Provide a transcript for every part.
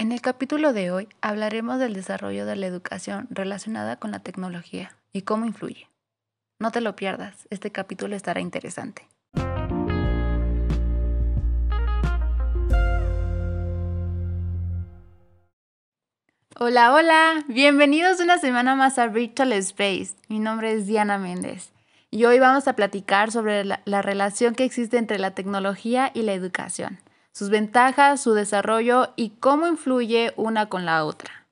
En el capítulo de hoy hablaremos del desarrollo de la educación relacionada con la tecnología y cómo influye. No te lo pierdas, este capítulo estará interesante. Hola, hola, bienvenidos una semana más a Virtual Space. Mi nombre es Diana Méndez y hoy vamos a platicar sobre la, la relación que existe entre la tecnología y la educación, sus ventajas, su desarrollo y cómo influye una con la otra.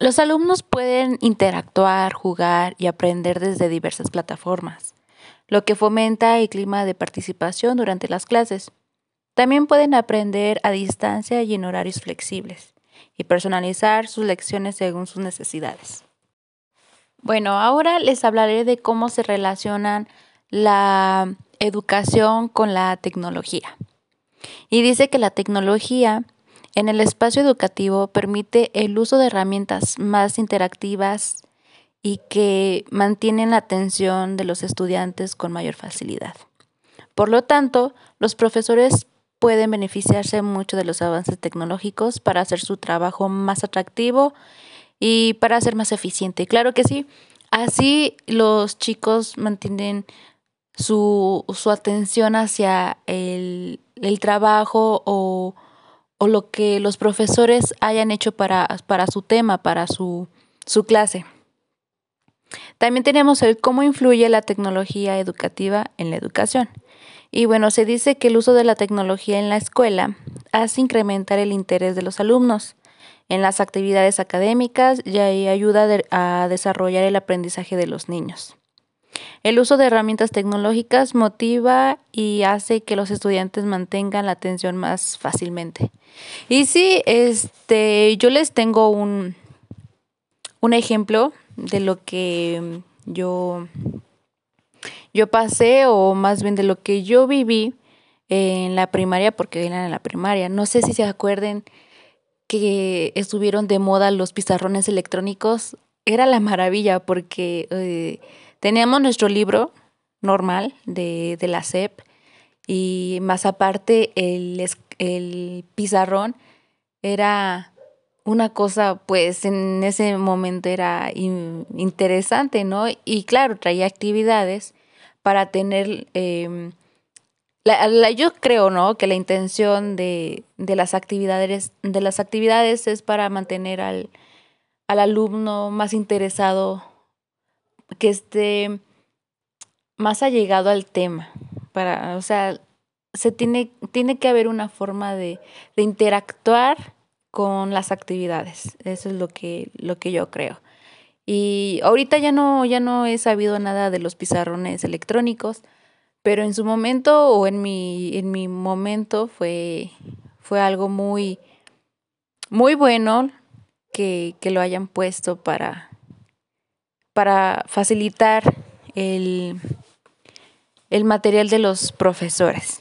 Los alumnos pueden interactuar, jugar y aprender desde diversas plataformas, lo que fomenta el clima de participación durante las clases. También pueden aprender a distancia y en horarios flexibles y personalizar sus lecciones según sus necesidades. Bueno, ahora les hablaré de cómo se relacionan la educación con la tecnología. Y dice que la tecnología en el espacio educativo permite el uso de herramientas más interactivas y que mantienen la atención de los estudiantes con mayor facilidad. Por lo tanto, los profesores pueden beneficiarse mucho de los avances tecnológicos para hacer su trabajo más atractivo y para ser más eficiente. Claro que sí. Así los chicos mantienen su, su atención hacia el, el trabajo o, o, lo que los profesores hayan hecho para, para su tema, para su, su clase. También tenemos el cómo influye la tecnología educativa en la educación. Y bueno, se dice que el uso de la tecnología en la escuela hace incrementar el interés de los alumnos en las actividades académicas y ayuda a desarrollar el aprendizaje de los niños. El uso de herramientas tecnológicas motiva y hace que los estudiantes mantengan la atención más fácilmente. Y sí, este, yo les tengo un, un ejemplo de lo que yo yo pasé o más bien de lo que yo viví en la primaria, porque eran en la primaria. No sé si se acuerden que estuvieron de moda los pizarrones electrónicos. Era la maravilla porque eh, teníamos nuestro libro normal de, de, la SEP y más aparte el, el pizarrón era una cosa pues en ese momento era interesante, ¿no? Y claro, traía actividades para tener, eh, la, yo creo, ¿no? Que la intención de, de, las actividades, de las actividades es para mantener al, al alumno más interesado, que esté más allegado al tema. Para, o sea, se tiene, tiene que haber una forma de, de interactuar con las actividades. Eso es lo que, lo que yo creo. Y ahorita ya no, ya no he sabido nada de los pizarrones electrónicos, pero en su momento o en mi, en mi momento fue, fue algo muy, muy bueno que, que lo hayan puesto para, para facilitar el, el material de los profesores.